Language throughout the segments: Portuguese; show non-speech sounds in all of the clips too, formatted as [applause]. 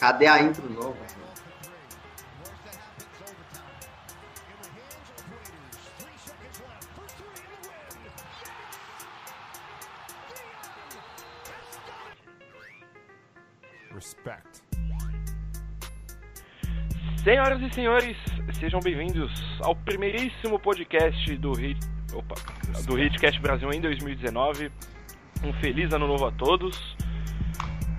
Cadê a intro nova? Respect. Senhoras e senhores, sejam bem-vindos ao primeiríssimo podcast do Hit, opa, do Hitcast Brasil em 2019. Um feliz ano novo a todos,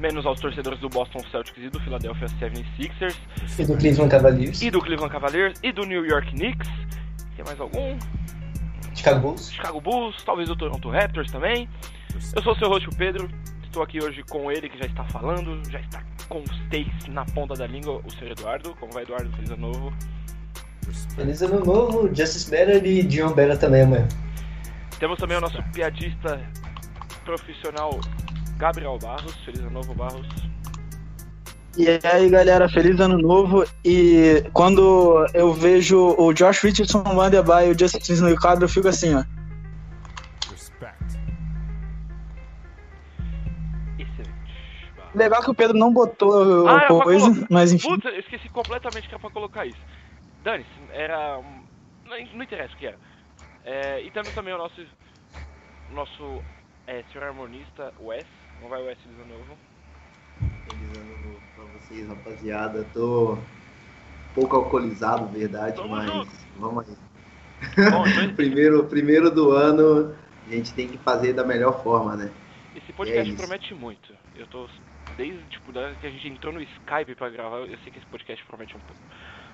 menos aos torcedores do Boston Celtics e do Philadelphia 76ers, E do Cleveland Cavaliers. e do Cleveland Cavaliers e do New York Knicks. Tem mais algum? Chicago Bulls. Chicago Bulls, talvez o Toronto Raptors também. Eu sou o seu host, o Pedro. Estou aqui hoje com ele que já está falando, já está com os takes na ponta da língua, o senhor Eduardo. Como vai, Eduardo? Feliz ano novo. Feliz ano novo, Justice Better e Dion Better também amanhã. Temos também o nosso piadista profissional Gabriel Barros. Feliz ano novo, Barros. E aí, galera, feliz ano novo. E quando eu vejo o Josh Richardson, o Vanderbilt e o Justin Smith no quadro, eu fico assim, ó. Respect. Excelente. Barros. Legal que o Pedro não botou Ah, coisa, colocar. mas enfim. Putz, eu esqueci completamente que era pra colocar isso. Dane-se, era. Não, não interessa o que era. É, e temos também o nosso. Nosso é, senhor harmonista, Wes. Como vai o Wes feliz ano novo? Feliz ano novo pra vocês, rapaziada. Tô um pouco alcoolizado, verdade, mas junto. vamos aí. Bom, então, [laughs] primeiro, primeiro do ano, a gente tem que fazer da melhor forma, né? esse podcast isso. promete muito. Eu tô. Desde tipo, da que a gente entrou no Skype pra gravar, eu sei que esse podcast promete um pouco.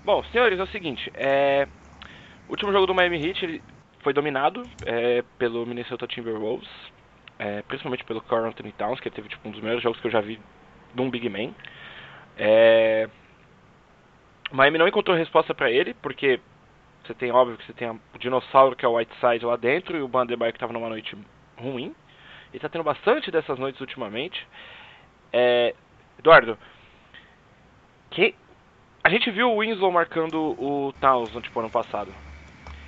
Bom, senhores, é o seguinte, é. O último jogo do Miami Heat ele foi dominado é, pelo Minnesota Timberwolves, é, principalmente pelo Carl Anthony Towns, que teve tipo, um dos melhores jogos que eu já vi de um Big Man. É, Miami não encontrou resposta pra ele, porque você tem, óbvio, que você tem o dinossauro que é o Whiteside lá dentro e o Bandebaio que tava numa noite ruim. Ele tá tendo bastante dessas noites ultimamente. É, Eduardo, que a gente viu o Winslow marcando o Towns no tipo ano passado.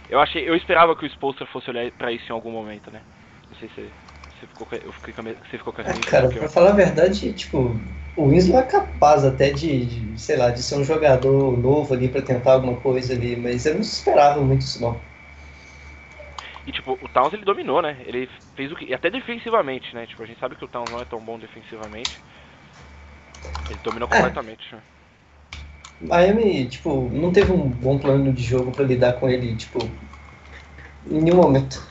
Eu achei, eu esperava que o Spolster fosse olhar pra isso em algum momento, né? Não sei se você ficou com, eu fiquei com a você ficou com Ah, impressão cara, que eu- pra falar a verdade, tipo, o Winslow é capaz até de, de, sei lá, de ser um jogador novo ali pra tentar alguma coisa ali, mas eu não esperava muito isso não. E tipo, o Towns ele dominou, né? Ele fez o que. E até defensivamente, né? Tipo, a gente sabe que o Towns não é tão bom defensivamente. Ele dominou É. completamente. né? Miami, tipo, não teve um bom plano de jogo pra lidar com ele, tipo, em nenhum momento.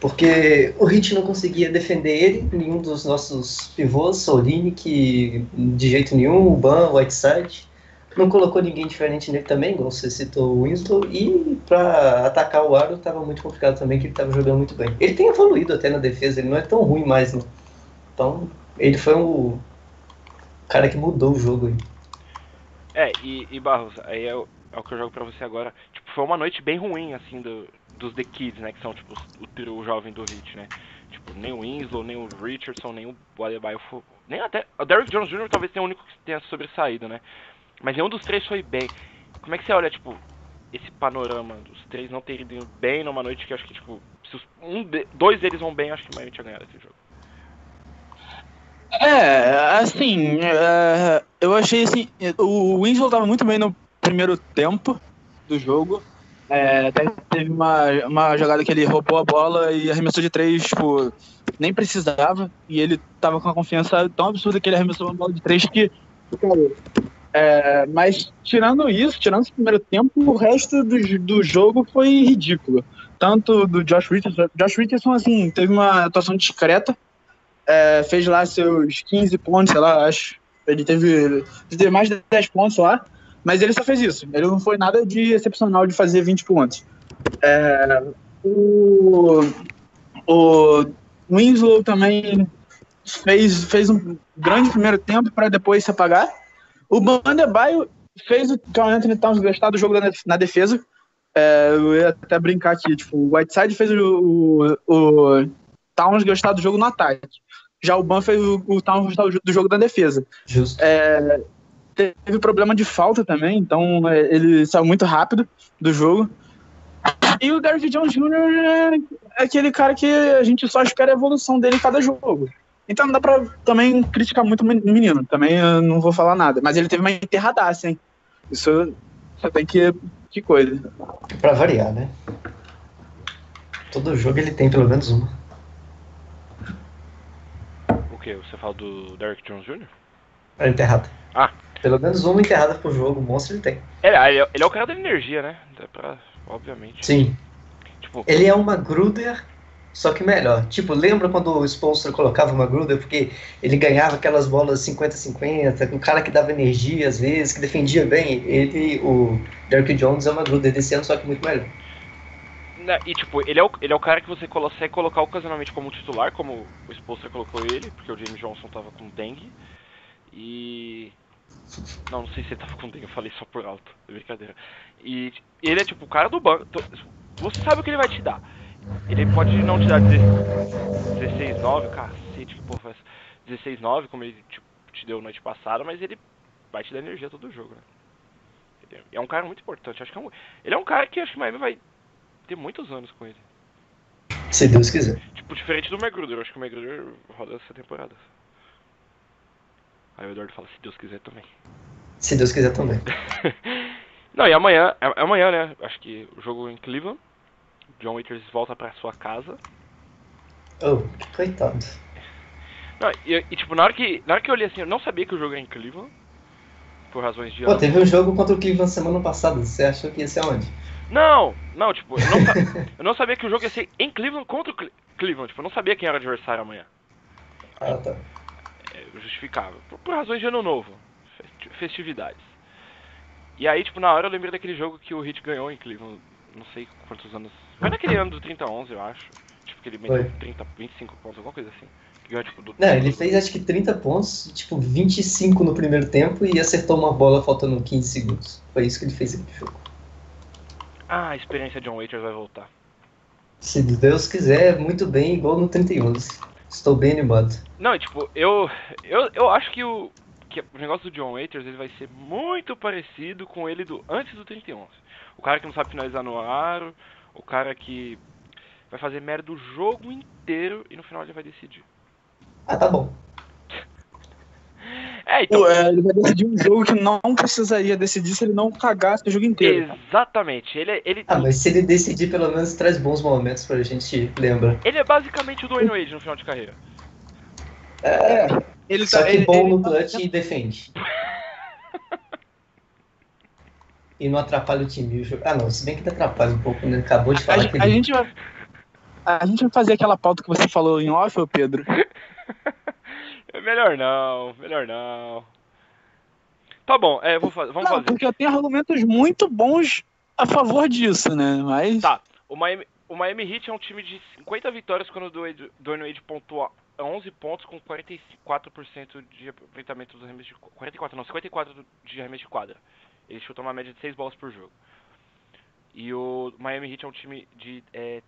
Porque o Hit não conseguia defender ele, nenhum dos nossos pivôs, Olinick, de jeito nenhum, o Ban, Whiteside. Não colocou ninguém diferente nele também, igual você citou o Winslow. E pra atacar o aro tava muito complicado também, que ele tava jogando muito bem. Ele tem evoluído até na defesa, ele não é tão ruim mais, né? Então, ele foi o cara que mudou o jogo aí. É, e, e Barros, aí é é o que eu jogo pra você agora. Tipo, foi uma noite bem ruim, assim, do, dos The Kids, né? Que são, tipo, o trio jovem do Hit, né? Tipo, nem o Winslow, nem o Richardson, nem o Adebayo. Nem até. O Derrick Jones Jr. talvez tenha o único que tenha sobressaído, né? Mas nenhum dos três foi bem. Como é que você olha, tipo, esse panorama dos três não terem ido bem numa noite que acho que, tipo, se um de- dois deles vão bem, acho que o Miami tinha ganhado esse jogo. É, assim, é, eu achei assim, o Winslow tava muito bem no primeiro tempo do jogo. É, até teve uma, uma jogada que ele roubou a bola e arremessou de três, tipo, nem precisava. E ele tava com uma confiança tão absurda que ele arremessou uma bola de três que. É, mas tirando isso, tirando esse primeiro tempo, o resto do, do jogo foi ridículo. Tanto do Josh Richardson. Josh Richardson, assim, teve uma atuação discreta. É, fez lá seus 15 pontos, sei lá, acho. Ele teve, ele teve mais de 10 pontos lá, mas ele só fez isso. Ele não foi nada de excepcional de fazer 20 pontos. É, o, o Winslow também fez, fez um grande primeiro tempo para depois se apagar. O Bandebaio fez o Carl Anthony Towns gostar do jogo na, na defesa. É, eu ia até brincar aqui, tipo, o Whiteside fez o, o, o Towns gostar do jogo no ataque. Já o Ban fez o, o Towns gostar do jogo da defesa. Justo. É, teve problema de falta também, então é, ele saiu muito rápido do jogo. E o Derrick Jones Jr. é aquele cara que a gente só espera a evolução dele em cada jogo. Então não dá pra também criticar muito o menino. Também eu não vou falar nada. Mas ele teve uma enterradaça, hein? Isso você tem que. Que coisa. Pra variar, né? Todo jogo ele tem pelo menos uma. O que? Você fala do Derrick Jones Jr.? É enterrada. Ah. Pelo menos uma enterrada por jogo, o monstro ele tem. Ele, ele, é, ele é o cara da energia, né? Pra, obviamente. Sim. Tipo, Ele é uma Gruder, só que melhor. Tipo, lembra quando o Sponsor colocava uma Gruder porque ele ganhava aquelas bolas 50-50, com um cara que dava energia às vezes, que defendia bem? Ele, o Derrick Jones é uma Gruder desse ano, só que muito melhor. né, e tipo, ele é, o, ele é o cara que você consegue colocar ocasionalmente como titular, como o Spolster colocou ele, porque o James Johnson tava com dengue. E. Não, não sei se ele tava com dengue, eu falei só por alto, é brincadeira. E ele é tipo o cara do banco. to- Você sabe o que ele vai te dar. Ele pode não te dar 16-9, cacete, que porra foi essa? 16-9, como ele tipo, te deu noite passada, mas ele vai te dar energia todo jogo, né? Ele é- um cara muito importante. Acho que é um, ele é um cara que acho que o Miami vai ter muitos anos com ele. Se Deus quiser. Tipo, diferente do Magruder. Acho que o Magruder roda essa temporada. Aí o Eduardo fala, se Deus quiser também. Se Deus quiser também. [laughs] Não, e amanhã, é é amanhã, né? Acho que o jogo em Cleveland. John Waiters volta pra sua casa. Oh, que coitado. Não, e, e, tipo, na hora, que, na hora que eu olhei assim, eu não sabia que o jogo era em Cleveland. Por razões de. Pô, teve um jogo contra o Cleveland semana passada. Você achou que ia ser onde? Não, não, tipo, eu não, [laughs] eu não sabia que o jogo ia ser em Cleveland contra o Cle- Cleveland. Tipo, eu não sabia quem era o adversário amanhã. Ah, tá. É, justificável. Por, por razões de ano novo. festi- Festividades. E aí, tipo, na hora eu lembrei daquele jogo que o Heat ganhou em Cleveland. Não sei quantos anos. Foi naquele ano do 30-11, eu acho. Tipo, que ele meteu Foi. 30, 25 pontos, alguma coisa assim. Ganhou, tipo, do... Não, ele fez acho que 30 pontos, tipo 25 no primeiro tempo e acertou uma bola faltando 15 segundos. Foi isso que ele fez aquele jogo. Ah, a experiência John Waiters vai voltar. Se Deus quiser, muito bem, igual no 31. Estou bem animado. Não, tipo, eu, eu, eu acho que o, que o negócio do John Waiters ele vai ser muito parecido com ele do antes do 31. O cara que não sabe finalizar no aro, o cara que vai fazer merda o jogo inteiro e no final ele vai decidir. Ah, tá bom. É, então. Pô, é, ele vai decidir um jogo que não precisaria decidir se ele não cagasse o jogo inteiro. Exatamente. Ele, é- ele, Ah, mas se ele decidir, pelo menos traz bons momentos pra gente lembrar. ele é basicamente o Dwayne Wade no final de carreira. É, ele Só tá, que ele, bom ele no tá- clutch e defende. [laughs] E não atrapalha o time. O jogo- Ah, não, se bem que ele atrapalha um pouco, né? Acabou de a, falar gente- que a ele... gente vai. A gente vai fazer aquela pauta que você falou em off, Pedro. [laughs] Melhor não, melhor não. Tá bom, é, vou fa- vamos Não, fazer. porque eu tenho argumentos muito bons a favor disso, né? Mas. Tá, o Miami, o Miami Heat é um time de 50 vitórias quando o Dwayne Wade pontua 11 pontos com 44% de aproveitamento dos arremessos de qu- 44 não, 54 de arremesso de quadra. Ele chuta uma média de 6 bolas por jogo. E o Miami Heat é um time de é,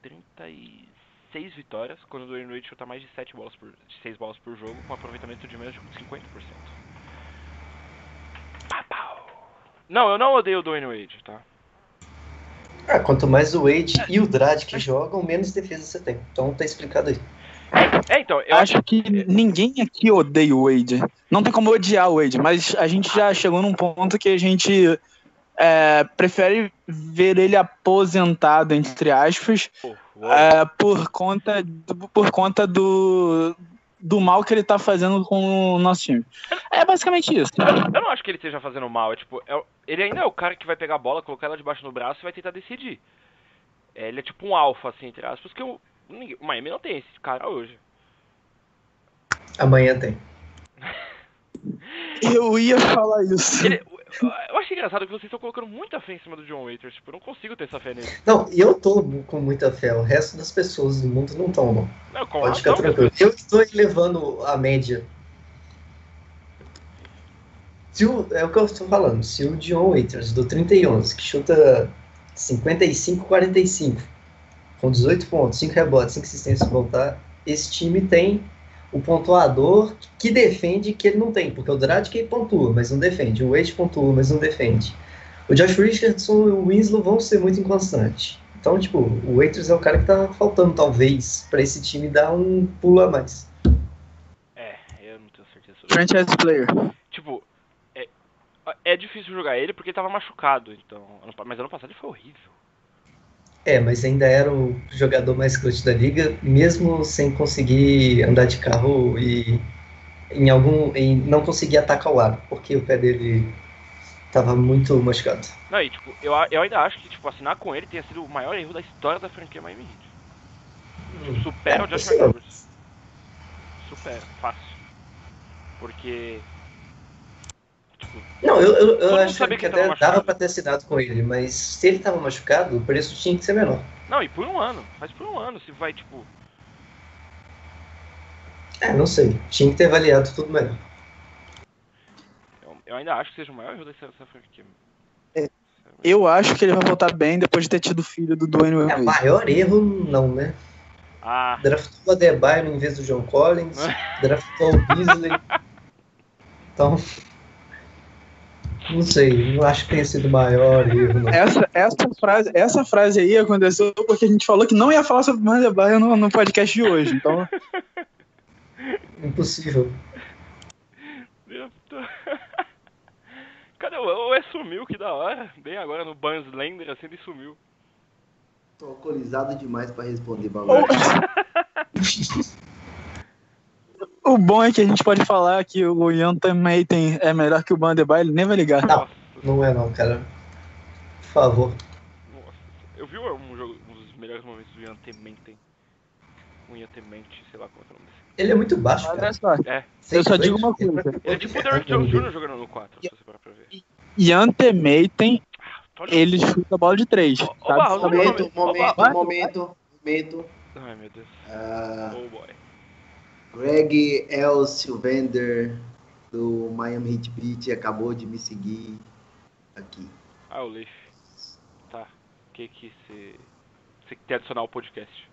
36 vitórias quando o Dwayne Wade chuta mais de 7 bolas por de 6 bolas por jogo com aproveitamento de menos de 50%. Pau, pau. Não, eu não odeio o Dwayne Wade, tá? Ah, quanto mais o Wade e o Dredd que jogam, menos defesa você tem. Então tá explicado aí. É, então, eu acho que ninguém aqui odeia o Wade. Não tem como odiar o Wade, mas a gente já chegou num ponto que a gente é, prefere ver ele aposentado, entre aspas. É, por conta, do, por conta do, do mal que ele tá fazendo com o nosso time. É basicamente isso. Eu não acho que ele esteja fazendo mal, é tipo, é ele ainda é o cara que vai pegar a bola, colocar ela debaixo do braço e vai tentar decidir. É, ele é tipo um alfa, assim, entre aspas, que o, ninguém- o Miami não tem esse cara hoje. Amanhã tem. [laughs] Eu ia falar isso. Ele, eu, acho engraçado que vocês estão colocando muita fé em cima do John Waiters, tipo, eu não consigo ter essa fé nele. Não, e eu tô com muita fé. O resto das pessoas do mundo não estão, não. Pode ficar tranquilo. Eu estou elevando a média. Se o, é o que eu estou falando. Se o John Waiters, do 31, que chuta 55-45, com 18 pontos, 5 rebotes, 5 assistências voltar, esse time tem o pontuador que defende que ele não tem, porque o Dredd pontua, mas não defende. O Wade pontua, mas não defende. O Josh Richardson e o Winslow vão ser muito inconstantes. Então, tipo, o Waiters é o cara que tá faltando, talvez, para esse time dar um pulo a mais. Franchise player. Tipo, é, é difícil jogar ele porque ele tava machucado, então. Mas ano passado ele foi horrível. É, mas ainda era o jogador mais clutch da liga, mesmo sem conseguir andar de carro e em algum e não conseguir atacar o aro, porque o pé dele tava muito machucado. Não, e tipo, eu, eu ainda acho que tipo, assinar com ele tenha sido o maior erro da história da franquia Miami Heat. Tipo, supera É, o Josh. McDaniels. Supera, fácil. Porque. Tipo, Não, eu, eu, eu acho que que até machucado. dava pra ter assinado com ele, mas se ele tava machucado, o preço tinha que ser menor. não, e por um ano. Faz por um ano. Se vai, tipo. É, não sei. Tinha que ter avaliado tudo melhor. Eu, eu ainda acho que seja o maior erro dessa, dessa franquia. Eu acho que ele vai voltar bem depois de ter tido filho do Dwayne É, Wade. maior erro, não, né? Ah, Draftou o Adebayo em vez do John Collins, [laughs] draftou o Beasley. Então, não sei, não acho que tenha sido o maior erro, não. Essa, essa, frase, essa frase aí aconteceu porque a gente falou que não ia falar sobre o Mandebaio no, no podcast de hoje. Então, [laughs] Impossível. [laughs] Cadê o o é sumiu, que da hora. Bem agora no Barnes Slender, assim ele sumiu. Tô alcoolizado demais pra responder bagulho. [laughs] o bom é que a gente pode falar que o Ian também tem, é melhor que o Mandebaio, ele nem vai ligar. Não. Não é não, cara. Por favor. nossa. Eu vi um, jogo, um dos melhores momentos do Ian Tementen. O Ian Temente, sei lá como é é o nome desse. Ele é muito baixo, cara. só, É, eu só digo uma coisa. ele é tipo o Derrick Jones Jr. jogando no 4, se você parar pra ver. Ian Temeyten, Olha- ele chuta a bola de três. Ô, sabe? Barros, Sabe? olha o Momento, nome. momento, momento, momento. Ai meu Deus. Ah, Oh boy. Greg L. Sylvander, do Miami Heat Beat, acabou de me seguir aqui. Ah, o Leif. Tá. O que que você. Você quer adicionar ao podcast?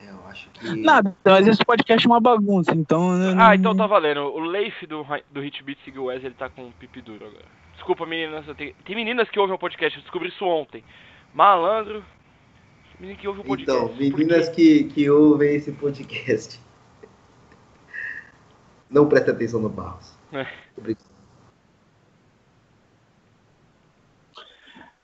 É, eu acho que. Nada, mas esse podcast é uma bagunça, então. Ah, então tá valendo. O Leif do, do Hitbeat seguiu o Wesley, ele tá com um pipi duro agora. Desculpa, meninas. tenho- Tem meninas que ouvem o podcast, eu descobri isso ontem. Malandro. Menina que ouve o podcast. Então, meninas que, que ouvem esse podcast. [laughs] Não presta atenção no Barros. É. Obrigado.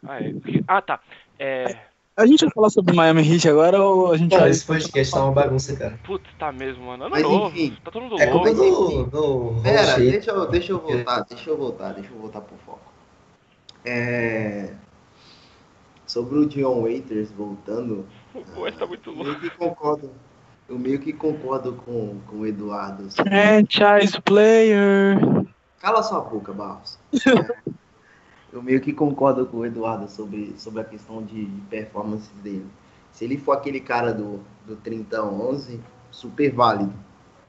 Ah, é. Ah, tá. É. A gente vai falar sobre Miami Heat agora ou a gente Não, vai. esse podcast tá uma bagunça, cara. Putz, tá mesmo, mano. Ano Mas novo. enfim, Tá todo mundo É louco. do, do Pera, deixa eu, deixa eu voltar, deixa eu voltar, deixa eu voltar pro foco. É... Sobre o Dion Waiters voltando, [laughs] O Wes tá muito eu louco. meio que concordo. Eu meio que concordo com, com o Eduardo. Franchise player. Cala sua boca, Barros. [laughs] Eu meio que concordo com o Eduardo sobre, sobre a questão de performance dele. Se ele for aquele cara do, do 30-11, super válido.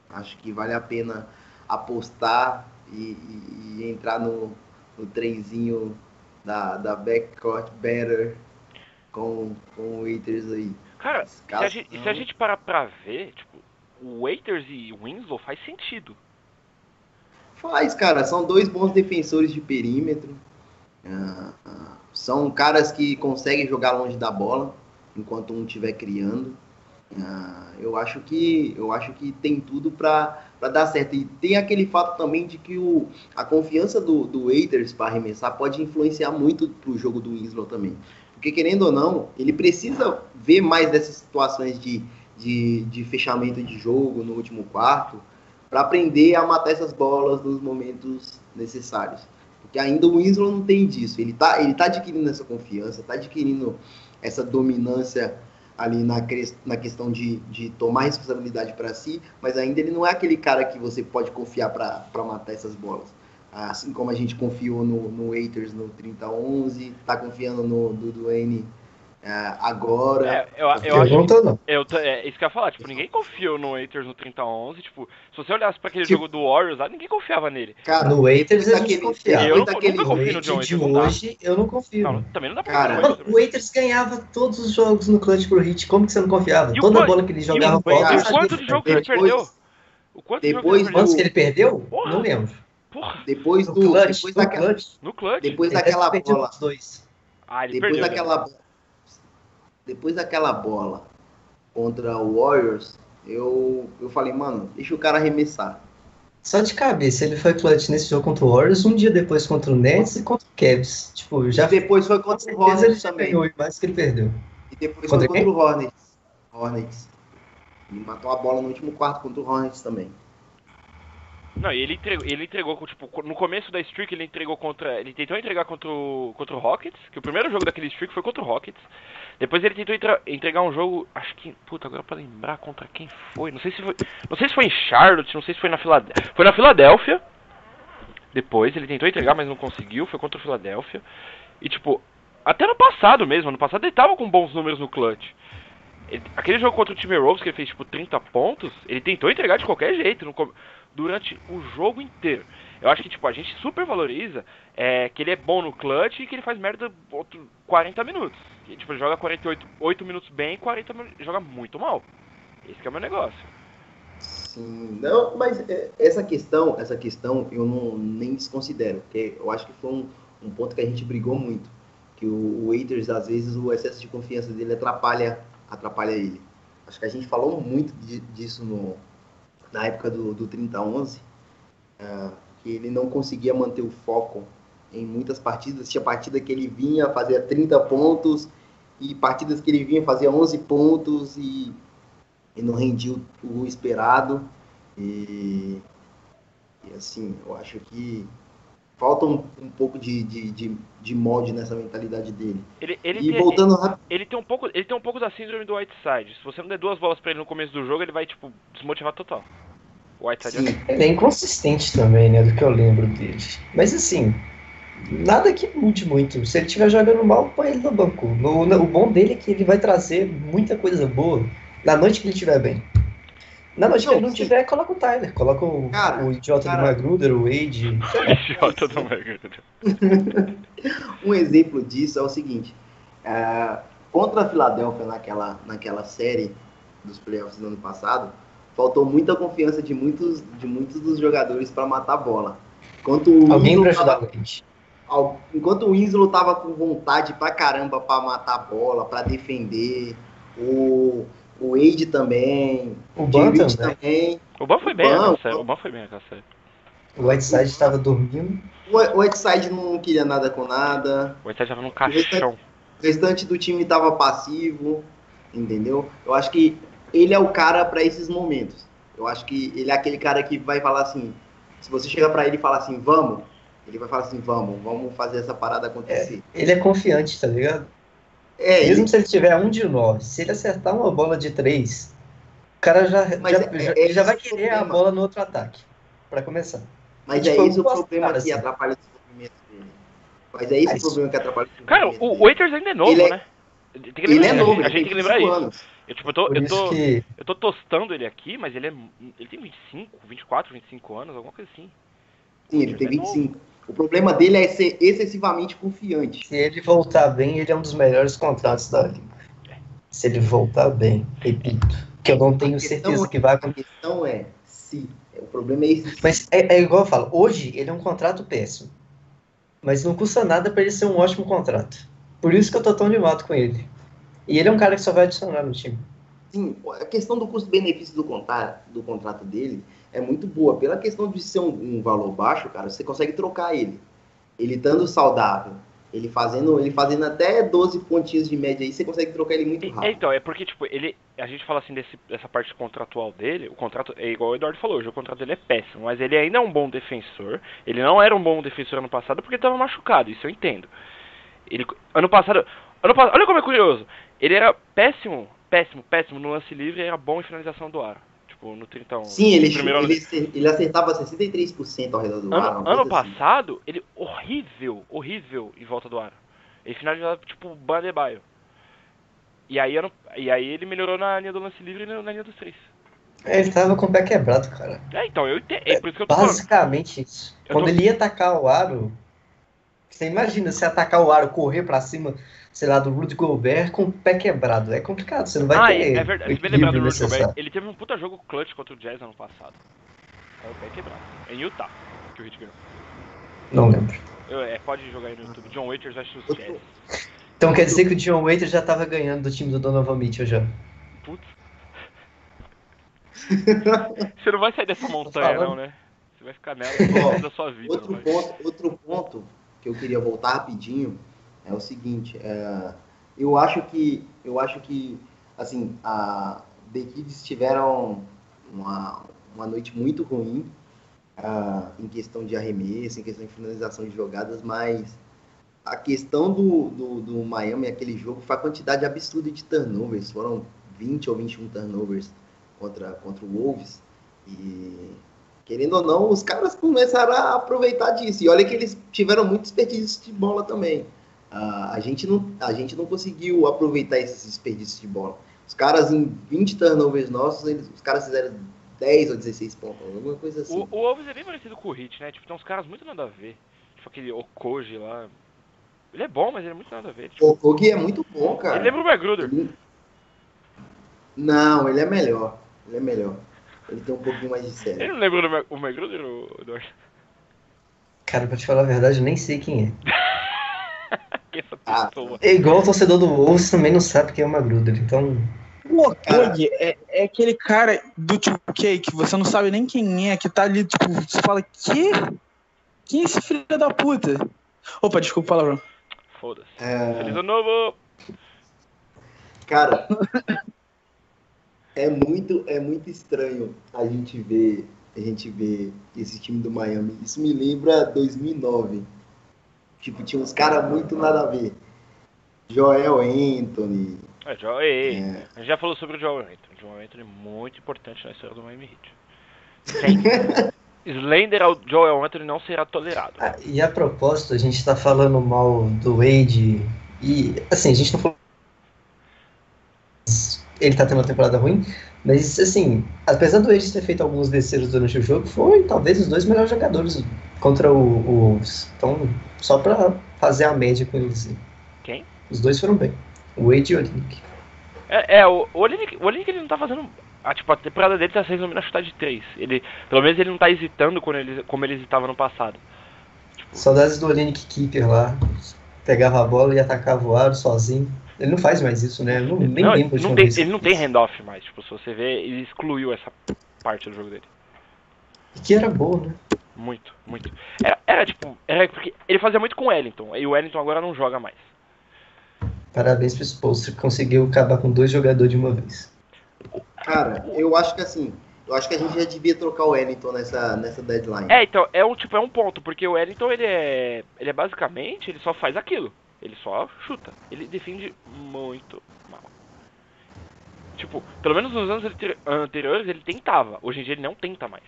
Acho que vale a pena apostar e, e- e entrar no, no trenzinho da, da backcourt better com, com o Waiters aí. Cara, se a, gente, se a gente parar pra ver, tipo, o Waiters e o Winslow faz sentido. Faz, cara. São dois bons defensores de perímetro. Ah, ah, são caras que conseguem jogar longe da bola enquanto um estiver criando. Ah, eu acho que eu acho que tem tudo para dar certo. E tem aquele fato também de que o, a confiança do, do Waiters para arremessar pode influenciar muito pro jogo do Winslow também. Porque querendo ou não, ele precisa ver mais dessas situações de, de, de fechamento de jogo no último quarto para aprender a matar essas bolas nos momentos necessários. Porque ainda o Winslow não tem disso. Ele tá, ele tá adquirindo essa confiança, tá adquirindo essa dominância ali na, na questão de, de tomar responsabilidade para si, mas ainda ele não é aquele cara que você pode confiar para matar essas bolas. Assim como a gente confiou no, no Waiters no 30-11, tá confiando no do Duane ah, agora. É, eu, eu Eu acho não. Eu, é isso que eu ia falar, tipo, ninguém confiou no Waiters no 30-11, tipo, se você olhasse pra aquele jogo do Warriors lá, ninguém confiava nele. Cara, No Waiters a depois gente daquele- confiava. Eu depois não- daquele nunca confio no O John de Waiters, não dá. hoje, eu não confio. Não, também não dá pra Cara, Mano, o Waiters ganhava todos os jogos no clutch pro Hit. Como que você não confiava? E o Toda quanto- bola que ele jogava e o- e o quanto de que jogo que ele depois- perdeu? O quanto de jogo que depois ele perdeu? Quantos que ele perdeu? Porra. Não lembro. Porra, depois No do clutch, depois no daquela clutch. no clutch. depois Ele daquela ter perdido bola dois. Ah, ele depois perdeu. daquela depois daquela bola contra o Warriors eu, eu falei, mano, deixa o cara arremessar. Só de cabeça, ele foi clutch nesse jogo contra o Warriors, um dia depois contra o Nets e contra o Cavs. Tipo, já Já depois foi contra o ele Hornets já também. ganhou, mais que ele perdeu. E depois Contra foi contra o Hornets. Hornets. E matou a bola no último quarto contra o Hornets também. Não, e ele entregou, ele entregou, tipo, no começo da streak ele entregou contra. Ele tentou entregar contra o, contra o Rockets, que o primeiro jogo daquele streak foi contra o Rockets. Depois ele tentou entra- entregar um jogo, acho que. Puta, agora pra lembrar contra quem foi. Não sei se foi. Não sei se foi em Charlotte, não sei se foi na Filadélfia. Foi na Filadélfia. Depois ele tentou entregar, mas não conseguiu, foi contra o Filadélfia. E tipo, até no passado mesmo, ano passado ele tava com bons números no clutch. Ele- aquele jogo contra o time Rose que ele fez tipo 30 pontos, ele tentou entregar de qualquer jeito no durante o jogo inteiro. Eu acho que tipo a gente super valoriza é, que ele é bom no clutch e que ele faz merda outro 40 minutos. Que, tipo, ele joga 48 8 minutos bem e 40 minutos joga muito mal. Esse é o meu negócio. Sim, não, mas é, essa questão, essa questão eu não nem desconsidero, porque eu acho que foi um, um ponto que a gente brigou muito, que o, o Waiters às vezes o excesso de confiança dele atrapalha, atrapalha ele. Acho que a gente falou muito di- disso no, na época do, do 30-11, ah, que ele não conseguia manter o foco em muitas partidas. Tinha partida que ele vinha, fazia 30 pontos, e partidas que ele vinha, fazia 11 pontos, e e não rendia o, o esperado. E, e, assim, eu acho que falta um, um pouco de, de, de, de molde nessa mentalidade dele. Ele, ele, E tem, voltando rápido. ele tem um pouco, ele tem um pouco da síndrome do Whiteside. Se você não der duas bolas pra ele no começo do jogo, ele vai tipo desmotivar total. O Whiteside é Sim, Ele é inconsistente também, né, do que eu lembro dele. Mas assim, nada que mude muito. Se ele estiver jogando mal, põe ele no banco. No- no- o bom dele é que ele vai trazer muita coisa boa na noite que ele estiver bem. Na noite que Não, ele não sim. tiver, coloca o Tyler. Coloca o, Cara, o idiota cara. do Magruder, o Wade. [laughs] idiota do Magruder. [laughs] um exemplo disso é o seguinte: é, contra a Filadélfia naquela, naquela série dos playoffs do ano passado, faltou muita confiança de muitos, de muitos dos jogadores para matar a bola. Enquanto o Alguém tava- ajudar o Wade. Ao- Enquanto o Winslow tava com vontade pra caramba pra matar a bola, pra defender, o, o Wade também, O o Ban também. também, O Ban foi bem, Ban. O Ban foi bem naquela série. O Whiteside estava dormindo. o o Whiteside não queria nada com nada, O Whiteside tava num caixão. o restante do time tava passivo, entendeu? Eu acho que ele é o cara pra esses momentos. Eu acho que ele é aquele cara que vai falar assim, se você chegar pra ele e falar assim, vamos, ele vai falar assim, vamos, vamos fazer essa parada acontecer. Ele é confiante, tá ligado? É, ele Mesmo se ele tiver um de nove, se ele acertar uma bola de três, o cara já, Mas já, é- já- é ele já vai o querer a problema. bola no outro ataque. Pra começar. Mas Tipo, é esse o problema cara, que assim. atrapalha o desenvolvimento dele. Mas é esse o problema que atrapalha o Cara, desenvolvimento o dele. Waiters ainda é novo, Ele é- né? Tem que Ele é novo, a ele gente tem que lembrar 25 isso. anos. Eu, tipo, eu tô, eu tô, que eu tô tostando ele aqui, mas ele é. Ele tem 25, 24, 25 anos, alguma coisa assim. Sim, ele tem Ele é novo. 25. O problema dele é ser excessivamente confiante. se ele voltar bem, ele é um dos melhores contratos da liga. Se ele voltar bem, repito. Que eu não tenho A certeza é- que vai A acontecer. questão é se. O problema é esse. Mas é, é igual eu falo, hoje ele é um contrato péssimo. Mas não custa nada pra ele ser um ótimo contrato. Por isso que eu tô tão animado com ele. E ele é um cara que só vai adicionar no time. Sim, a questão do custo-benefício do contrato, do contrato dele é muito boa. Pela questão de ser um, um valor baixo, cara, você consegue trocar ele. Ele estando saudável, ele fazendo, ele fazendo até 12 pontinhos de média aí, você consegue trocar ele muito E- é, rápido. então, é porque, tipo, ele. A gente fala assim desse, dessa parte contratual dele, o contrato é igual o Eduardo falou, hoje o contrato dele é péssimo, mas ele ainda é um bom defensor. Ele não era um bom defensor ano passado porque ele tava machucado, isso eu entendo. Ele, ano passado. Ano, olha como é curioso. Ele era péssimo, péssimo, péssimo no lance livre e era bom em finalização do ar. Tipo, no 31. Sim, ele, no primeiro ano ele, ele acertava 63% ao redor do ar. Ano, uma ano assim. passado, ele horrível, horrível em volta do aro. Ele finalizava tipo Bandebaio. E aí, ano, e aí ele melhorou na linha do lance livre e na linha dos três. É, Ele tava com o pé quebrado, cara. É, então, eu entendo. É por isso que eu tô falando. Basicamente isso. Eu Quando tô- ele ia atacar o aro, você imagina se atacar o aro, correr pra cima, sei lá, do Rudy Gobert com o pé quebrado. É complicado, você não vai ah, ter é, é verdade. bem lembrado do equilíbrio Rudy Gobert. necessário. Ele teve um puta jogo clutch contra o Jazz ano passado. Aí o pé quebrado. Em Utah, que o Hit ganhou. Não lembro. Eu- É, pode jogar aí no YouTube. John Waiters Eu Jazz. Então quer dizer que o John Waiter já tava ganhando do time do Donovan Mitchell já. Putz. [laughs] Você não vai sair dessa montanha, falando. não, né? Você vai ficar nela da sua vida. Outro ponto, outro ponto que eu queria voltar rapidinho é o seguinte, é, eu acho que eu acho que assim, a The Kids tiveram uma, uma noite muito ruim ah, em questão de arremesso, em questão de finalização de jogadas, mas a questão do, do, do Miami, aquele jogo, foi a quantidade absurda de turnovers. Foram 20 ou 21 turnovers contra, contra o Wolves. E, querendo ou não, os caras começaram a aproveitar disso. E olha que eles tiveram muito desperdício de bola também. A, gente não, a gente não conseguiu aproveitar esses desperdícios de bola. Os caras, em 20 turnovers nossos, eles, os caras fizeram 10 ou 16 pontos, alguma coisa assim. O, o Wolves é bem parecido com o Hit, né? Tipo, tem uns caras muito nada a ver. Tipo aquele Okoji lá. Ele é bom, mas ele é muito nada a ver. Tipo, O Kogi é muito bom, cara. ele lembra o McGruder. Não, ele é melhor. Ele é melhor. Ele tem um pouquinho mais de Ele sério. não lembra o McGruder, o Eduardo? Cara, pra te falar a verdade, eu nem sei quem é. [laughs] Que essa Ah. pessoa. É igual o torcedor do Wolves também não sabe quem é uma Gruder, então. O Okog é, é aquele cara do tipo que, que você não sabe nem quem é, que tá ali, tipo, você fala, que? Quem é esse filho da puta? Opa, desculpa o palavrão. Foda-se. É, Feliz ano novo! cara, é muito, é muito estranho a gente ver, a gente ver esse time do Miami. Isso me lembra 2009. Tipo, tinha uns caras muito nada a ver. Joel Anthony. É, Joel, é, A gente já falou sobre o Joel Anthony. Joel Anthony é muito importante na história do Miami Heat. [laughs] Slender ao Joel Anthony não será tolerado. Ah, e a propósito, a gente tá falando mal do Wade e assim, a gente não falou. Ele tá tendo uma temporada ruim, mas assim, apesar do Wade ter feito alguns desceros durante o jogo, foi talvez os dois melhores jogadores contra o, o Wolves. Então, só pra fazer a média com eles. Quem? Os dois foram bem. O Wade e o Olinick. É, é, o o Olenek, o Olenek ele não tá fazendo. A, tipo, a temporada dele tá se resumindo a chutar de 3. Ele, pelo menos ele não tá hesitando quando ele, como ele hesitava no passado. Tipo, Saudades do Olinick Keeper lá. Pegava a bola e atacava o aro sozinho. Ele não faz mais isso, né? Eu não, nem não, lembro de não tem, ele não tem handoff mais. Tipo, se você ver, ele excluiu essa parte do jogo dele. Que era boa, né? Muito, muito. Era, era tipo, era porque ele fazia muito com o Wellington. E o Wellington agora não joga mais. Parabéns pro Spolster conseguiu acabar com dois jogadores de uma vez. cara, eu acho que assim, eu acho que a gente já devia trocar o Wellington nessa, nessa deadline. É, então, é um tipo, é um ponto, porque o Wellington ele é. Ele é basicamente, ele só faz aquilo. Ele só chuta. Ele defende muito mal. Tipo, pelo menos nos anos anteri- anteriores ele tentava. Hoje em dia ele não tenta mais.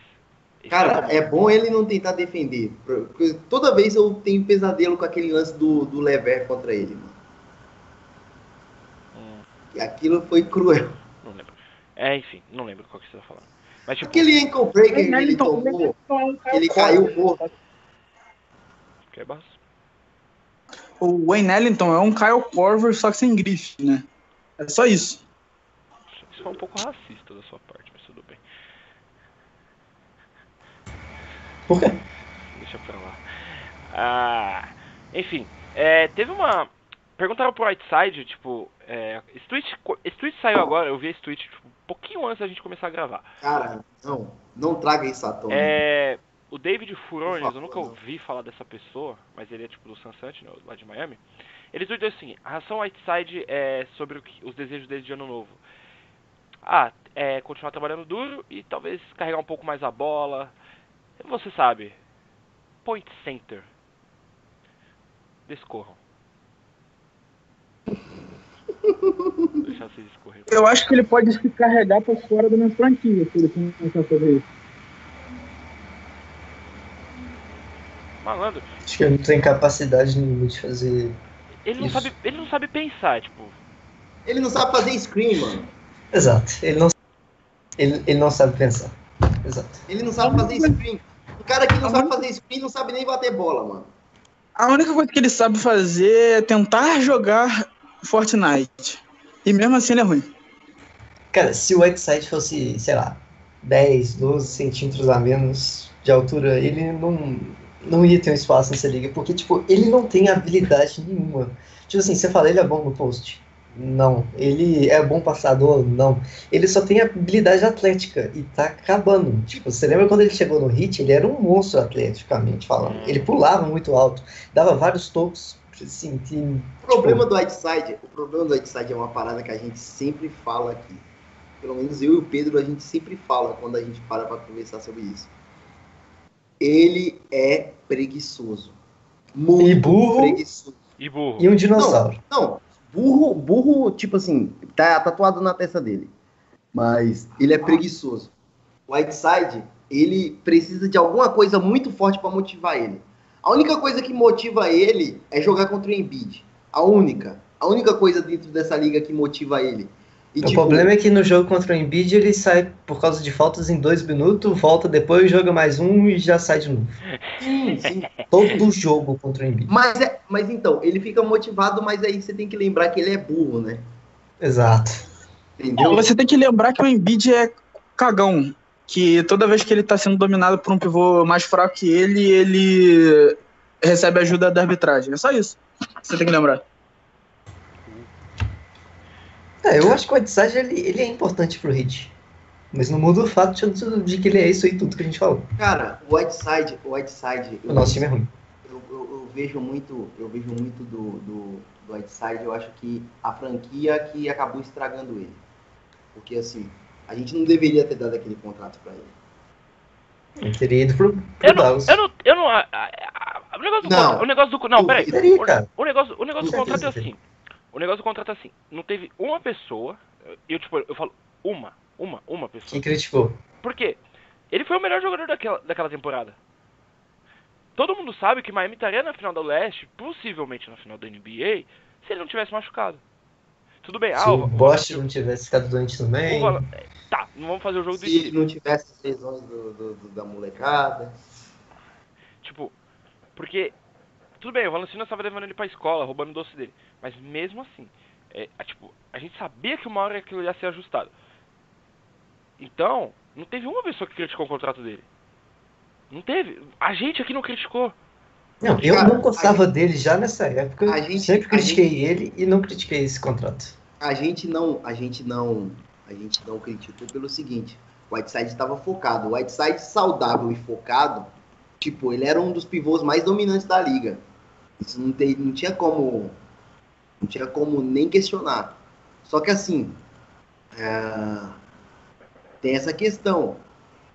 É Cara, problema. é bom ele não tentar defender. Porque toda vez eu tenho pesadelo com aquele lance do, do Lever contra ele, mano. Hum, E aquilo foi cruel. não lembro. É, enfim, não lembro qual que você tá falando. Mas tipo, Aquele ankle breaker que ele tomou, ele caiu morto. que é baixo. O Wayne Ellington é um Kyle Corver, só que sem grife, né? É só isso. Isso foi um pouco racista da sua parte, mas tudo bem. Por quê? Deixa pra lá. Ah, enfim, é, teve uma. Perguntaram pro Whiteside, tipo, é, esse, tweet, esse tweet saiu agora, eu vi esse tweet tipo, um pouquinho antes da gente começar a gravar. Cara, não, não traga isso à tona. É, o David Furones, eu nunca ouvi falar dessa pessoa, mas ele é tipo do Sun Sentinel, lá de Miami. Ele tweetou assim: a ração Whiteside é sobre que- os desejos dele de ano novo. Ah, é continuar trabalhando duro e talvez carregar um pouco mais a bola. Você sabe, point center. Descorram. [laughs] Deixar vocês escorrer. Eu acho que ele pode se carregar por fora da minha franquia, se ele começar a fazer isso. Malandro, Acho que eu não tenho capacidade nenhuma de fazer. ele não Isso. sabe, ele não sabe pensar, tipo, Ele não sabe fazer screen, mano. Exato. Ele não, ele, ele não sabe pensar. Exato. Ele não sabe fazer screen. O cara que não sabe fazer screen não sabe nem bater bola, mano. A única coisa que ele sabe fazer é tentar jogar Fortnite. E mesmo assim ele é ruim. Cara, se o Whiteside fosse, sei lá, 10, 12 centímetros a menos de altura, ele não, não ia ter um espaço nessa liga, porque, tipo, ele não tem habilidade nenhuma. Tipo assim, você fala, ele é bom no post. Não. Ele é bom passador? Não. Ele só tem habilidade atlética e tá acabando. Tipo, você lembra quando ele chegou no hit? Ele era um monstro atleticamente falando. Ele pulava muito alto, dava vários tocos. Assim, que, O problema do Whiteside, o problema do Whiteside é uma parada que a gente sempre fala aqui. Pelo menos eu e o Pedro, a gente sempre fala quando a gente para pra conversar sobre isso. Ele é preguiçoso. Muito E burro. preguiçoso. E burro. E um dinossauro. Não, burro, burro, tipo assim, tá tatuado na testa dele. Mas ele é preguiçoso. O Whiteside, ele precisa de alguma coisa muito forte pra motivar ele. A única coisa que motiva ele é jogar contra o Embiid. A única. A única coisa dentro dessa liga que motiva ele. E, O tipo, problema é que no jogo contra o Embiid ele sai por causa de faltas em dois minutos, volta depois, joga mais um e já sai de novo. Sim, sim. Todo jogo contra o Embiid. Mas, é, mas então, ele fica motivado, mas aí você tem que lembrar que ele é burro, né? Exato. Entendeu? Você tem que lembrar que o Embiid é cagão. Que toda vez que ele tá sendo dominado por um pivô mais fraco que ele, ele recebe ajuda da arbitragem. É só isso. Você tem que lembrar. É, eu acho que o Whiteside ele, ele é importante pro Hit. Mas não muda o fato de, de que ele é isso aí tudo que a gente falou. Cara, o Whiteside, o Whiteside, O nosso time é ruim. eu, eu- eu vejo muito, eu vejo muito do, do, do Whiteside, eu acho que a franquia que acabou estragando ele. Porque assim, a gente não deveria ter dado aquele contrato pra ele. Ele teria ido pro, pro Eu não, Dallas. eu não, eu não, a- a- a- o negócio do Não. contra- o negócio do, não, peraí, Teria, o, o negócio, o negócio do contrato é assim, o negócio do contrato é assim, não teve uma pessoa, eu tipo, eu falo uma, uma, uma pessoa, Quem criticou? por quê? Ele foi o melhor jogador daquela, daquela temporada. Todo mundo sabe que Miami estaria na final da Leste, possivelmente na final da NBA, se ele não tivesse machucado. Tudo bem, Se ah, o Bosch não tivesse ficado doente também. Val- Tá, não vamos fazer o jogo do Se não tivesse as lesões do, do- do- da molecada. Tipo, porque. Tudo bem, o Valanciunas estava levando ele pra escola, roubando o doce dele. Mas mesmo assim, é, é, tipo, a gente sabia que uma hora aquilo ia ser ajustado. Então, não teve uma pessoa que criticou o contrato dele. Não teve. A gente aqui não criticou. Não, eu Cara, não gostava dele já nessa época. a gente- sempre a critiquei ele e não critiquei esse contrato. A gente não, a gente não, a gente não criticou pelo seguinte, o Whiteside estava focado. O Whiteside saudável e focado, tipo, ele era um dos pivôs mais dominantes da liga. Isso não, tem, não tinha como, não tinha como nem questionar. Só que assim, é, tem essa questão.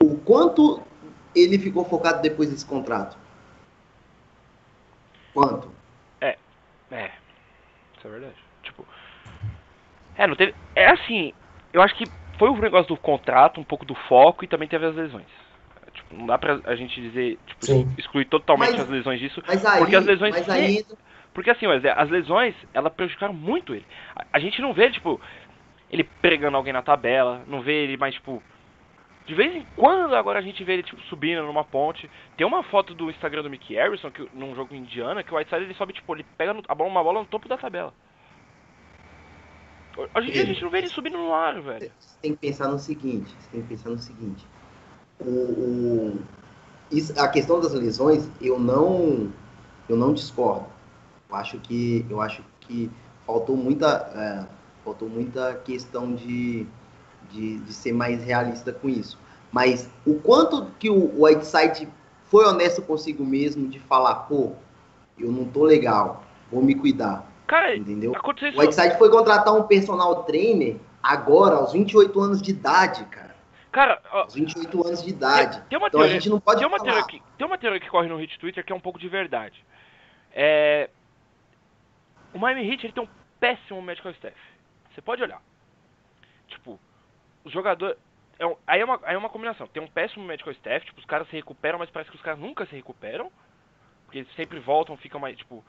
O quanto ele ficou focado depois desse contrato? Quanto? É, isso é verdade. Tipo. É, não teve. É assim, eu acho que foi o negócio do contrato, um pouco do foco e também teve as lesões. É, Tipo, não dá pra a gente dizer, tipo, Sim. excluir totalmente Mas- as lesões disso. Mas aí, Porque as lesões mas aí entra- Porque assim, as lesões, elas prejudicaram muito ele. A, a gente não vê, tipo, ele pregando alguém na tabela, não vê ele mais, tipo. De vez em quando agora a gente vê ele, tipo, subindo numa ponte. Tem uma foto do Instagram do Mickey Harrison, que, num jogo Indiana, que o Whiteside ele sobe, tipo, ele pega no- a bola, uma bola no topo da tabela. Hoje em dia a gente não vê ele subindo no ar, velho. Você tem que pensar no seguinte, você tem que pensar no seguinte. O- isso- a questão das lesões, eu não, eu não discordo. Eu acho que, eu acho que faltou muita, é, faltou muita questão de, de, de ser mais realista com isso. Mas o quanto que o Whiteside foi honesto consigo mesmo de falar, pô, eu não tô legal, vou me cuidar, Cara, entendeu? aconteceu O. Whiteside foi contratar um personal trainer agora, aos 28 anos de idade, cara. Cara, ó, Aos 28 anos de idade. tem uma Então a teoria. gente não pode Tem uma, falar. teoria que, tem uma teoria que corre no Hit Twitter que é um pouco de verdade. É, o Miami Heat ele tem um péssimo medical staff. Você pode olhar. Tipo, o jogador. É um- aí, é uma, aí é uma combinação. Tem um péssimo medical staff, tipo, os caras se recuperam, mas parece que os caras nunca se recuperam. Porque eles sempre voltam, ficam mais, tipo.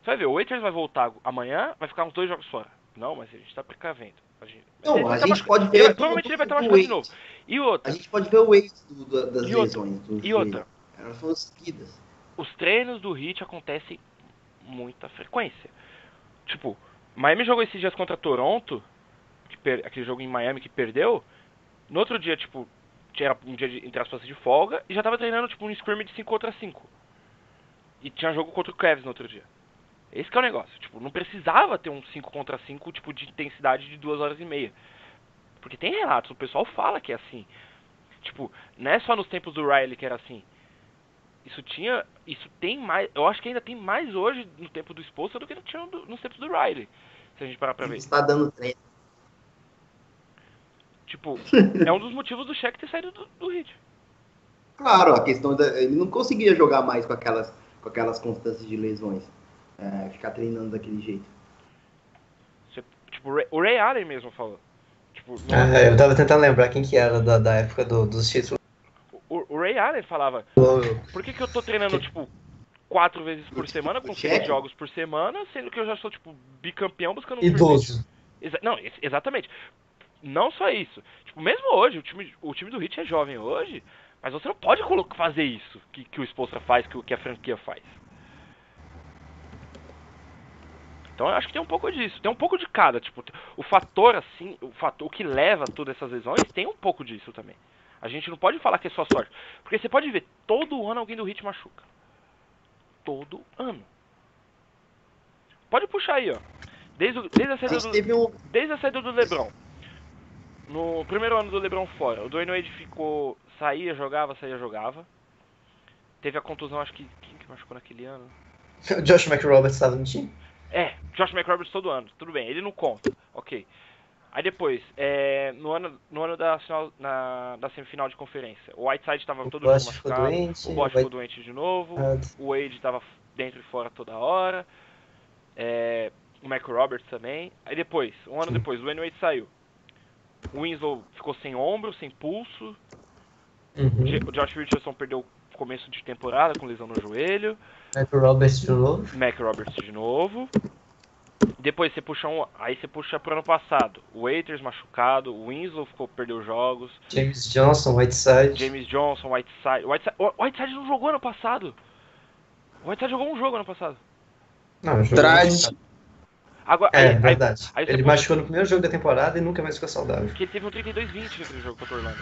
Você vai ver, o Waiters vai voltar amanhã, vai ficar uns dois jogos fora. Não, mas a gente tá precavendo. A gente, Não, ele a tá gente pode ver ele- provavelmente ele vai estar do machucado de novo. E outra, A gente pode ver o ex das E outra, lesões. do e outra. Elas foram seguidas. os treinos do Heat acontecem muita frequência. Tipo, Miami jogou esses dias contra Toronto, aquele jogo em Miami que perdeu. No outro dia, tipo, tinha um dia de, entre aspas de folga e já tava treinando tipo um de 5 contra 5. E tinha jogo contra o Cavs no outro dia. Esse é o negócio. Tipo, não precisava ter um 5 contra 5, tipo, de intensidade de duas horas e meia. Porque tem relatos, o pessoal fala que é assim. Tipo, não é só nos tempos do Riley que era assim. Isso tinha. Isso tem mais. Eu acho que ainda tem mais hoje no tempo do Expulsa do que tinha no- nos tempos do Riley. Se a gente parar pra ver. Está dando treino. Tipo, [laughs] é um dos motivos do Shaq ter saído do, do Heat. Claro, a questão da. Ele não conseguia jogar mais com aquelas, com aquelas constâncias de lesões. É, ficar treinando daquele jeito. Você- tipo, o Ray, Allen mesmo falou. Tipo, no- Ah, eu tava tentando lembrar quem que era da, da época do- dos títulos. O, Ray Allen falava, por que, que eu tô treinando, tipo, quatro vezes por semana, com seis jogos por semana, sendo que eu já sou, tipo, bicampeão buscando um Idoso. Exa- não, ex- exatamente. Não só isso. Tipo, mesmo hoje, o time, o time do Hit é jovem hoje, mas você não pode fazer isso que, que o Spolstra faz, que, o- que a franquia faz. Então eu acho que tem um pouco disso, tem um pouco de cada, tipo, o fator assim, o fator o que leva a todas essas lesões tem um pouco disso também. A gente não pode falar que é só sorte, porque você pode ver, todo ano alguém do Hit machuca. Todo ano. Pode puxar aí, ó. Desde, o- desde a saída do, um. desde a saída do LeBron. No primeiro ano do LeBron fora, o Dwayne Wade ficou, saía, jogava, saía, jogava. Teve a contusão, acho que quem que machucou naquele ano? [laughs] Josh McRoberts estava no time. É, Josh McRoberts todo ano, tudo bem, ele não conta, ok. Aí depois, é, no ano, no ano da, na, da semifinal de conferência, o Whiteside estava todo machucado, doente. o Bosch ficou doente de novo, Ah, o Wade estava dentro e fora toda hora, é, o McRoberts também. Aí depois, um ano depois, o Dwayne Wade saiu. O Winslow ficou sem ombro, sem pulso, Uhum. O Josh Richardson perdeu o começo de temporada com lesão no joelho. McRoberts de novo. Mac Roberts de novo. Depois você puxa um. Aí você puxa pro ano passado. O Waiters machucado, o Winslow ficou, perdeu jogos. James Johnson, Whiteside. James Johnson, Whiteside. Whiteside, o Whiteside não jogou ano passado. O Whiteside jogou um jogo ano passado. Não, jogou Traz. Agora, É, aí, aí, verdade. aí você Ele põe- machucou no primeiro jogo da temporada e nunca mais ficou saudável. Porque ele teve um 32-20 naquele jogo contra o Orlando.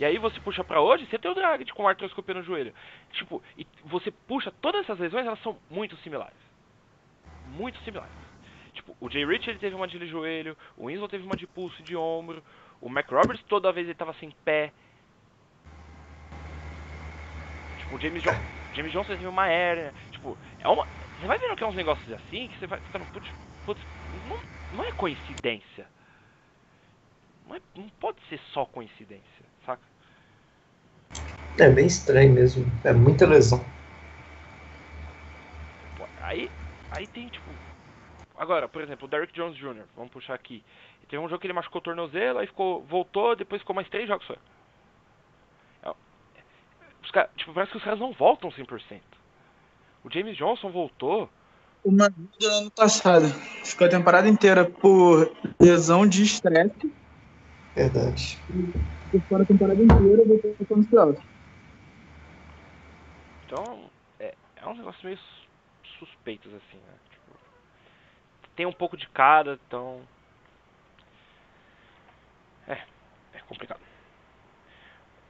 E aí você puxa pra hoje, você tem o Dragic com artroscopia no joelho. Tipo, e você puxa todas essas lesões, elas são muito similares. Muito similares. Tipo, o Jay Rich ele teve uma de joelho, o Winslow teve uma de pulso de ombro, o Mac Roberts toda vez ele tava sem pé. Tipo, o James, jo [laughs] James Johnson teve uma hérnia. Tipo, é uma. Você vai vendo que é uns negócios assim que você vai ficando. Putz, putz, não, não é coincidência. Não, é- não pode ser só coincidência, saca? É bem estranho mesmo. É muita lesão. Aí, aí tem tipo. Agora, por exemplo, o Derrick Jones Jr., vamos puxar aqui. Teve um jogo que ele machucou o tornozelo, aí ficou, voltou, depois ficou mais três jogos só. É, Os cara, tipo, parece que os caras não voltam 100%. O James Johnson voltou. O Manu do ano passado ficou a temporada inteira por lesão de estresse. Verdade. Ficou fora a temporada inteira depois ficou nos playoffs. Então, é, é uns negócios meio sus- suspeitos, assim, né? Tem um pouco de cada, então. É, é complicado.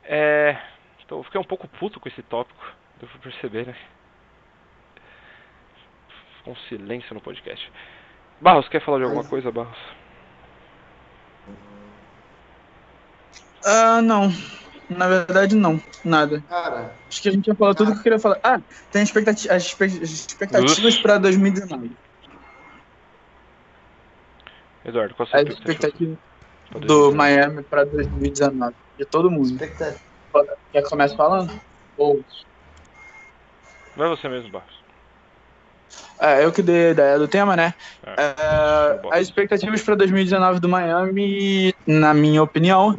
É. Então, eu fiquei um pouco puto com esse tópico, pra perceber, né? Ficou um silêncio no podcast. Barros, quer falar de alguma coisa, Barros? Ah, não. Na verdade, não. Nada. Cara, Acho que a gente já falou tudo que eu queria falar. Ah, tem expectati as expectativas para 2019. Eduardo, qual a sua As expectativa? do 2019? Miami para 2019. De todo mundo. Expectativa. Quer que comece falando? Ou. Vai você mesmo, Barros. É, eu que dei a ideia do tema, né? É. É, as expectativas para 2019 do Miami, na minha opinião,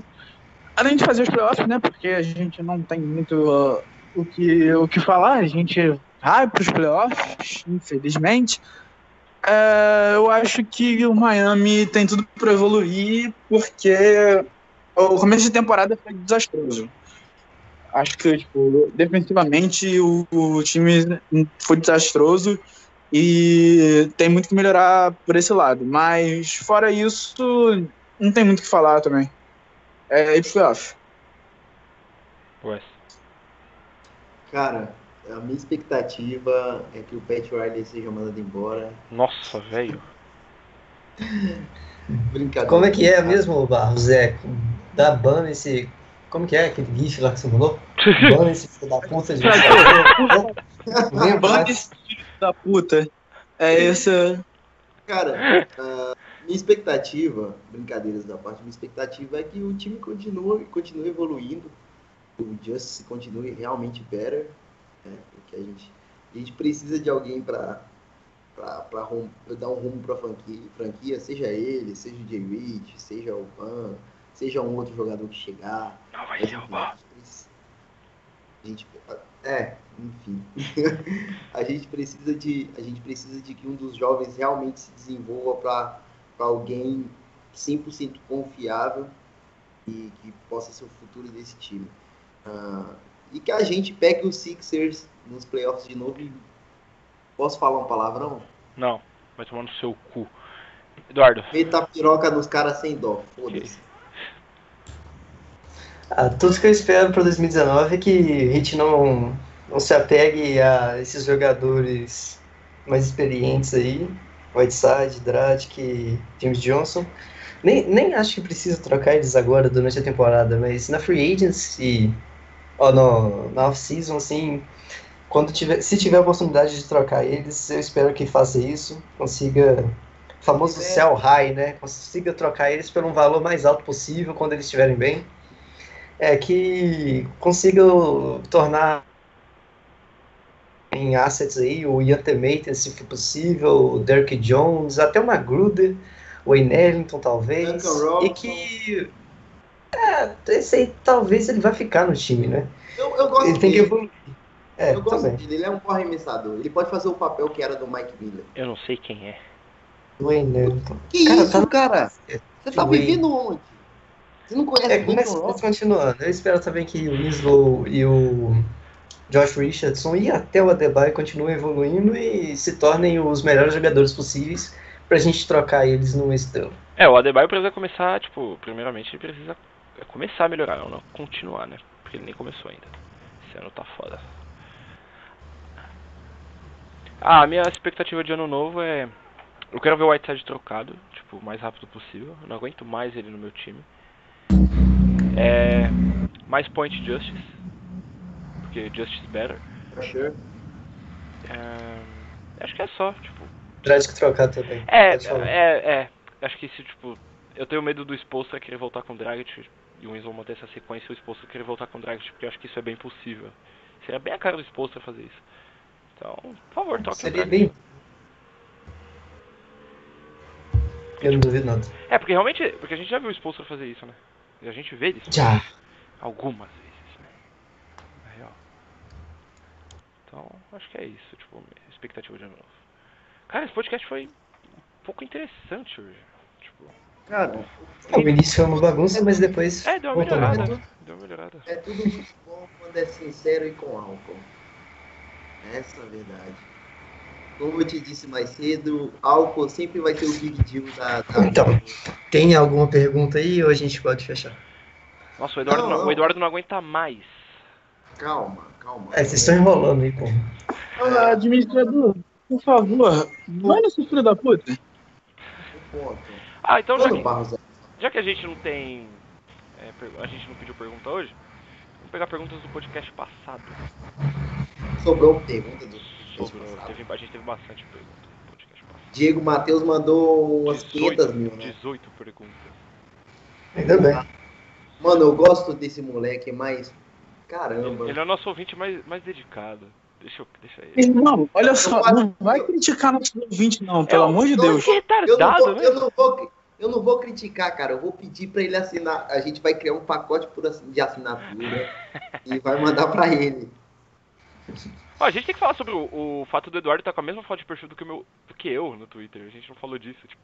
além de fazer os playoffs, né? Porque a gente não tem muito uh, o, que, o que falar, a gente vai para os playoffs, infelizmente. É, eu acho que o Miami tem tudo para evoluir, porque o começo de temporada foi desastroso. Acho que, tipo, defensivamente o, o time foi desastroso e tem muito que melhorar por esse lado. Mas fora isso, não tem muito o que falar também. É pro playoff. Wes. cara, a minha expectativa é que o Pat Riley seja mandado embora. Nossa, velho. [laughs] Brincadeira. Como é que é mesmo, Barros? É, dá ban esse. Como que é aquele gif lá que você mandou? [laughs] Ban esse filho da puta de. Bane esse filho da puta. É essa. Cara, ah, minha expectativa, brincadeiras da parte, minha expectativa é que o time continue, continue evoluindo, o Justice continue realmente better, né? Porque a gente, a gente precisa de alguém para para dar um rumo para a franquia, franquia, seja ele, seja o Jay Reed, seja o Van, seja um outro jogador que chegar. Não vai ser o a gente é, enfim. [laughs] a gente precisa de a gente precisa de que um dos jovens realmente se desenvolva para alguém 100% confiável e que possa ser o futuro desse time. Ah, e que a gente pegue os Sixers nos playoffs de novo e posso falar um palavrão? Não, vai tomar no seu cu. Eduardo, Meta piroca nos caras sem dó, foda-se. [laughs] Ah, tudo que eu espero para 2019 é que a gente não, não se apegue a esses jogadores mais experientes aí, Whiteside, Dragic, James Johnson. Nem, nem acho que precisa trocar eles agora durante a temporada, mas na free agency, ó, no, na off-season, assim, quando tiver, se tiver a oportunidade de trocar eles, eu espero que faça isso, consiga, o famoso É. sell high, né? Consiga trocar eles por um valor mais alto possível quando eles estiverem bem é que consiga tornar em assets aí o Ian Tematen, se for possível, o Derrick Jones, até o Magruder, o Wayne Ellington talvez, e que é, esse aí talvez ele vai ficar no time, né? Eu, eu gosto Ele tem que evoluir. É, eu gosto também. dele, ele é um bom arremessador. Ele pode fazer o papel que era do Mike Miller. eu não sei quem é. Wayne Ellington. Que Cara, isso, tá cara? Você tá Wayne. vivendo onde? Você não conhece É, o mas, continuando, eu espero também que o Winslow e o Josh Richardson e até o Adebayo continuem evoluindo e se tornem os melhores jogadores possíveis pra gente trocar eles no estrela. É, o Adebayo precisa começar, tipo, primeiramente ele precisa começar a melhorar, não continuar, né? Porque ele nem começou ainda. Esse ano tá foda. Ah, a minha expectativa de ano novo é. Eu quero ver o Whiteside trocado, tipo, o mais rápido possível. Eu não aguento mais ele no meu time. É. Mais point justice. Porque justice better. Sure. É, acho que é só, tipo. Dragic trocado também. É, falar. é, é. Acho que se, tipo, eu tenho medo do Expulsa querer voltar com o Dragic e o Winslow manter essa sequência e o Expulsa querer voltar com o Dragic, porque eu acho que isso é bem possível. Seria bem a cara do Expulsa fazer isso. Então, por favor, toque Seria bem. Eu não duvido nada. É, porque realmente, porque a gente já viu o Expulsa fazer isso, né? E a gente vê isso Já. algumas vezes, né? Na real. Então, acho que é isso, tipo, minha expectativa de ano novo. Cara, esse podcast foi um pouco interessante hoje. Tipo, Cara, O início foi uma bagunça, mas depois. é, deu uma voltou melhorada. Deu uma melhorada. é tudo muito bom quando é sincero e com álcool. Essa é a verdade. Como eu te disse mais cedo, álcool sempre vai ser o big deal da. da- Então. Tem alguma pergunta aí ou a gente pode fechar? Nossa, o Eduardo Não, não, não. o Eduardo não aguenta mais. Calma, calma. É, vocês estão enrolando aí, pô. Ah, administrador, por favor, vai nesse filho da puta. Um ponto. Ah, então já que, é já que a gente não tem. é, a gente não pediu pergunta hoje, vamos pegar perguntas do podcast passado. sobrou pergunta do Sobrou, teve, a gente teve bastante perguntas no podcast passado. Diego Matheus mandou umas 500 mil, né? 18 perguntas. Ainda bem. Mano, eu gosto desse moleque, mas. Caramba. Ele é o nosso ouvinte mais, mais dedicado. Deixa eu. Deixa ele. Irmão, olha só, não vai criticar nosso ouvinte, não, pelo É, amor de não, Deus. Que Eu não, retardado, vou, né? eu, não vou, eu não vou criticar, cara. Eu vou pedir pra ele assinar. A gente vai criar um pacote por assin- de assinatura e vai mandar pra ele. Ó, a gente tem que falar sobre o, o fato do Eduardo estar com a mesma foto de perfil do que, o meu, do que eu no Twitter. A gente não falou disso, tipo.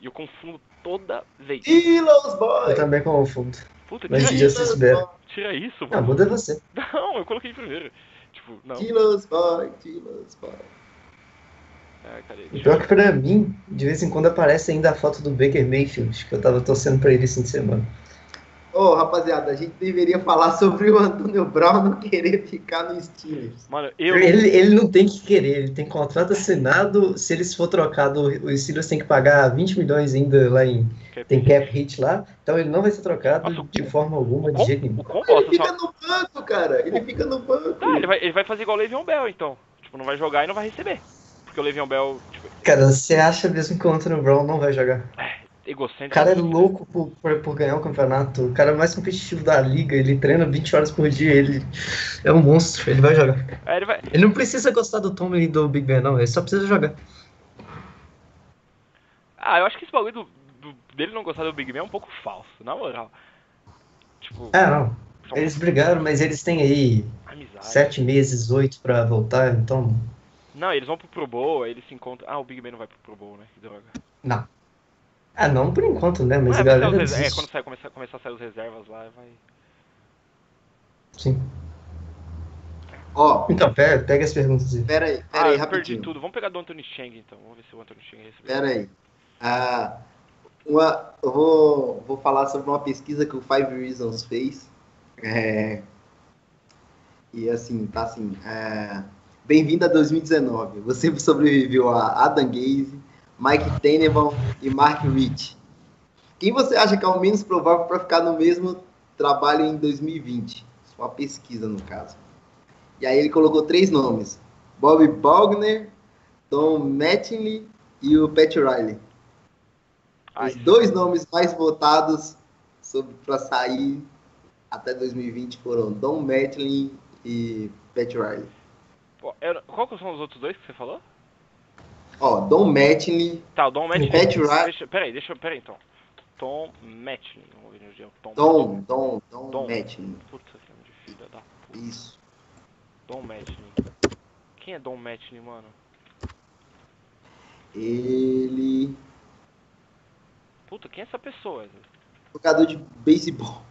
E eu confundo toda vez. Tilos Eu Boy! também confundo. Puta, Mas tira isso. Tira isso, Ah, mano. muda você. Não, eu coloquei primeiro. Tipo, não. Tilos Boy, Tilos Boy. É, Deixa pior que pra mim, de vez em quando aparece ainda a foto do Baker Mayfield, que eu tava torcendo pra ele esse fim de semana. Ô, Ô, rapaziada, a gente deveria falar sobre o Antônio Brown não querer ficar no Steelers. Mano, eu. Ele, ele não tem que querer, ele tem contrato assinado. Se eles for trocado, o Steelers tem que pagar 20 milhões ainda lá em. Tem cap hit lá, então ele não vai ser trocado Nossa, o- de forma alguma, de Com- jeito nenhum. Ele fica no banco, cara. Ele fica no banco. Tá, ele vai, ele vai fazer igual o Le'Veon Bell, então. Tipo, não vai jogar e não vai receber. Porque o Le'Veon Bell, tipo, Cara, você acha mesmo que o Anthony Brown não vai jogar? O egocêntrico. cara é louco por, por, por ganhar o campeonato. O cara mais competitivo da liga. Ele treina 20 horas por dia. Ele é um monstro. Ele vai jogar. É, ele vai. Ele não precisa gostar do Tom e do Big Ben, não. Ele só precisa jogar. Ah, eu acho que esse bagulho do, do- dele não gostar do Big Ben é um pouco falso, na moral. Tipo, É, não. Eles brigaram, mas eles têm aí amizade. sete meses, oito pra voltar. Então, Não, eles vão pro Pro Bowl, aí eles se encontram. Ah, o Big Ben não vai pro Pro Bowl, né? Que droga. não. Ah, não por enquanto, né? Mas Ah, a galera os reser- é, desiste. quando sair, começar, começar a sair os reservas lá, vai. Sim. Ó, Então, pega, pega as perguntas aí. pera aí, pera ah, aí, eu perdi rapidinho. tudo. Vamos pegar do Anthony Chang então. Vamos ver se o Anthony Chang recebeu. Pera aí. Ah, uma, eu vou, vou falar sobre uma pesquisa que o Five Reasons fez. É, e assim, tá assim. é, Bem-vindo a 2019. Você sobreviveu a Adam Gaze, Mike Tenenbaum e Mark Rich. Quem você acha que é o menos provável para ficar no mesmo trabalho em 2020? Isso é uma pesquisa, no caso. E aí ele colocou três nomes: Bob Bogner, Don Mattingly e o Pat Riley. Ai, Os dois nomes mais votados para sair até 2020 foram Don Mattingly e Pat Riley. Eu- qual que são os outros dois que você falou? Ó, Don Mattingly, Tá, o Don Mattingly. Pat Riley. Peraí, deixa, peraí então. Tom o Tom. Don, Don, Don, Don. Mattingly. Puta nome de filha da puta. Isso. Dom Mattingly. Quem é Dom Mattingly, mano? Ele. Puta, quem é essa pessoa? Jogador de beisebol.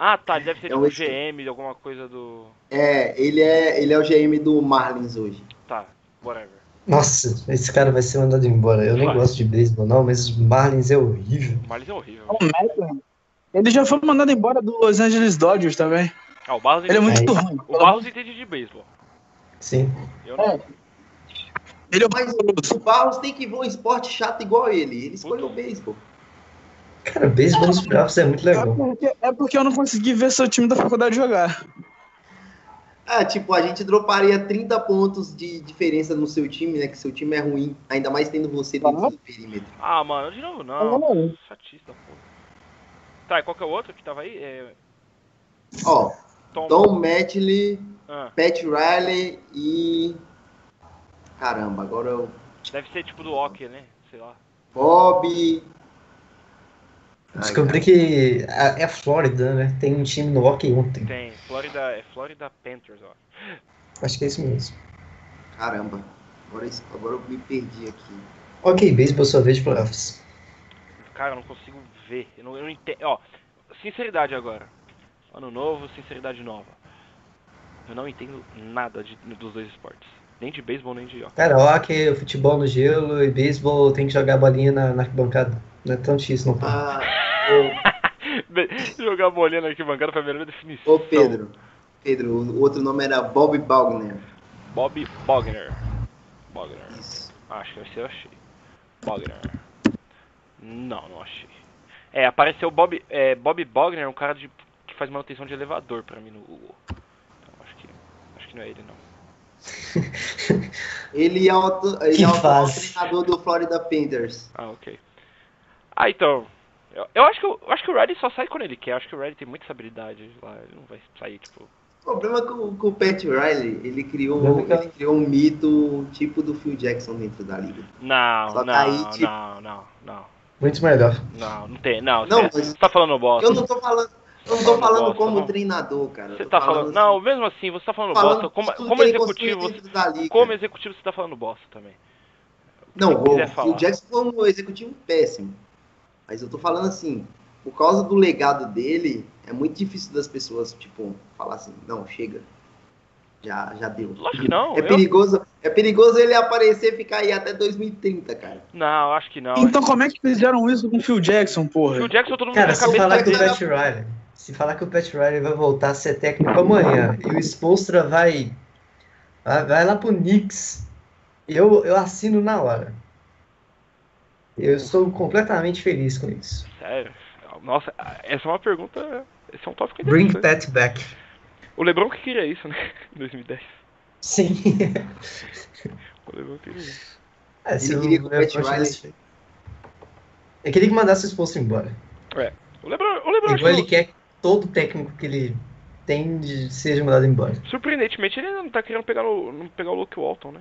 Ah, tá, ele deve ser É tipo um o GM de alguma coisa do. É, ele é, ele é o GM do Marlins hoje. Tá, whatever. Nossa, esse cara vai ser mandado embora. Eu nem gosto de beisebol, não, mas o Marlins é horrível. O Marlins é horrível. O Madden, Ele já foi mandado embora do Los Angeles Dodgers também. Ah, o Barros Ele é muito Aí. ruim. o Barros entende de beisebol. Sim. Eu não. É. Ele é Mas horroroso. o Barros tem que ver um esporte chato igual ele. Ele escolheu o beisebol. Cara, beisebol nos playoffs é muito É legal. porque, é porque eu não consegui ver seu time da faculdade jogar. Ah, tipo, a gente droparia 30 pontos de diferença no seu time, né? Que seu time é ruim. Ainda mais tendo você dentro Ah. do perímetro. Ah, mano, de novo Ah, não. não. Chatista, porra. Tá, e qual que é o outro que tava aí? É. Ó, Tom. Mattingly, Ah, Pat Riley e. Caramba, agora eu. deve ser tipo do hockey, né? Sei lá. Bob. Ai, Descobri que a- é a Flórida, né? Tem um time no hockey ontem. Tem. Florida. É Florida Panthers, ó. Acho que é isso mesmo. Caramba, agora, agora eu me perdi aqui. Ok, beisebol só vez de playoffs. Cara, eu não consigo ver. Eu não, eu não entendo. Ó, sinceridade agora. Ano novo, sinceridade nova. Eu não entendo nada de- dos dois esportes. Nem de beisebol, nem de hockey. Cara, hockey, futebol no gelo e beisebol tem que jogar a bolinha na, na arquibancada. Não é tão difícil, não. Ah, [laughs] Jogar bolinha na arquibancada foi a melhor definição. ô, Pedro. Pedro, o outro nome era Bob Bogner. Bob Bogner. Bogner. Isso. Ah, acho que esse eu achei. Bogner. Não, não achei. É, apareceu Bob, é, Bob Bogner, um cara de, que faz manutenção de elevador pra mim no Google. Então acho que, acho que não é ele não. Ele é o, ele Que é o treinador do Florida Panthers. Ah, ok. Ah, então. Eu, eu acho que, o- eu acho que o Red só sai quando ele quer. Eu acho que o Red tem muita essa habilidade lá. Ele não vai sair, tipo. O problema é que o, que o Pat Riley, ele criou, ele criou um mito tipo do Phil Jackson dentro da liga. Não, Só não, tá aí, tipo- não, não, não, Muito melhor. não, não tem. Não, Não, você, mas- você tá falando bosta. Eu não tô falando, eu não tô Falando falando bosta, como não. treinador, cara. eu Você tá falando. assim, Não, mesmo assim, você tá falando, falando bosta. Como, como executivo. liga. Como executivo você tá falando bosta também. Não, você o. Phil Jackson foi um executivo péssimo. Mas eu tô falando assim, por causa do legado dele, é muito difícil das pessoas, tipo, falar assim, não, chega. Já, já deu. Lógico que não. É eu- perigoso, é perigoso ele aparecer e ficar aí até 2030, cara. Não, acho que não. Então como é que fizeram isso com o Phil Jackson, porra? O Jackson todo mundo Cara, se falar que o Pat Riley, se falar que o Pat Riley vai voltar a ser técnico amanhã e o Spolstra vai, vai, vai lá pro Knicks, eu, eu assino na hora. Eu estou completamente feliz com isso. Sério. Nossa, essa é uma pergunta. Esse é um tópico Bring interessante. Pat back. O Lebron que queria isso, né? [laughs] Em 2010. Sim. O Lebron queria isso. É, se Ele o queria que o Pat Riley- Eu queria que mandasse o Spolstra embora. O Lebron, o Lebron Igual ele quer que todo técnico que ele tem de seja mandado embora. surpreendentemente, ele não tá querendo pegar, no, não pegar o Luke Walton, né?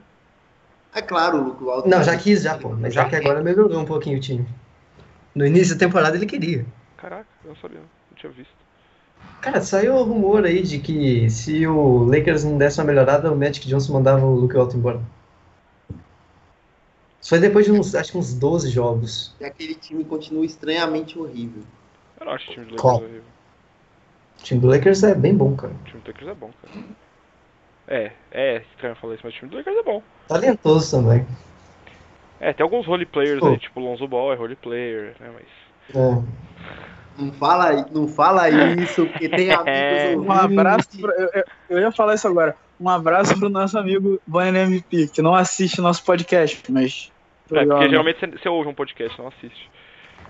É claro, o Luke Walton. Não, já quis já, pô. Mas já Já? que agora melhorou um pouquinho o time. No início da temporada ele queria. Caraca, eu não sabia, não tinha visto. Cara, saiu o rumor aí de que se o Lakers não desse uma melhorada, o Magic Johnson mandava o Luke Walton embora. Isso foi depois de uns, acho que uns 12 jogos. E aquele time continua estranhamente horrível. Eu não acho o time do Lakers Qual? horrível. O time do Lakers é bem bom, cara. O time do Lakers é bom, cara. É, é estranho falar isso, mas o time do Lakers é bom. Talentoso também. É, tem alguns role players Pô. aí, tipo o Lonzo Ball é role player, né? Mas. É. Não fala, não fala isso, porque tem [laughs] amigos É. Um abraço. Pra, eu, eu- ia falar isso agora. Um abraço pro nosso amigo Bonnie MP, que não assiste nosso podcast, mas. É, porque geralmente você, você ouve um podcast, não assiste.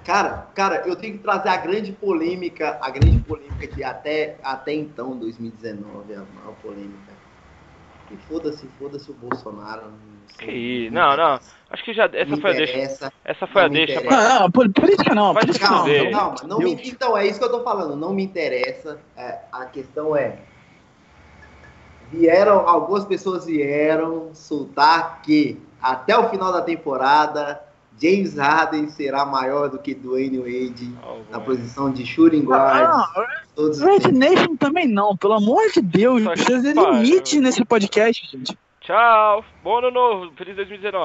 Cara, cara, eu tenho que trazer a grande polêmica, a grande polêmica de até, até então, 2019, a maior polêmica. E foda-se, foda-se o Bolsonaro. não sei. Que? Não, não. Acho que já. Essa Me foi a deixa. Essa foi a deixa. pra- Não, não, pol- política não, Vai política te não. Calma, calma. Não me, então, é isso que eu tô falando. Não me interessa. É, a questão é. Vieram, algumas pessoas vieram soltar que até o final da temporada, James Harden será maior do que Dwayne Wade Ó, na posição de shooting guard. Não, todos os Red. Nation também não, pelo amor de Deus. Ter pariu. limite nesse podcast, gente. Tchau. Bom ano novo. Feliz 2019.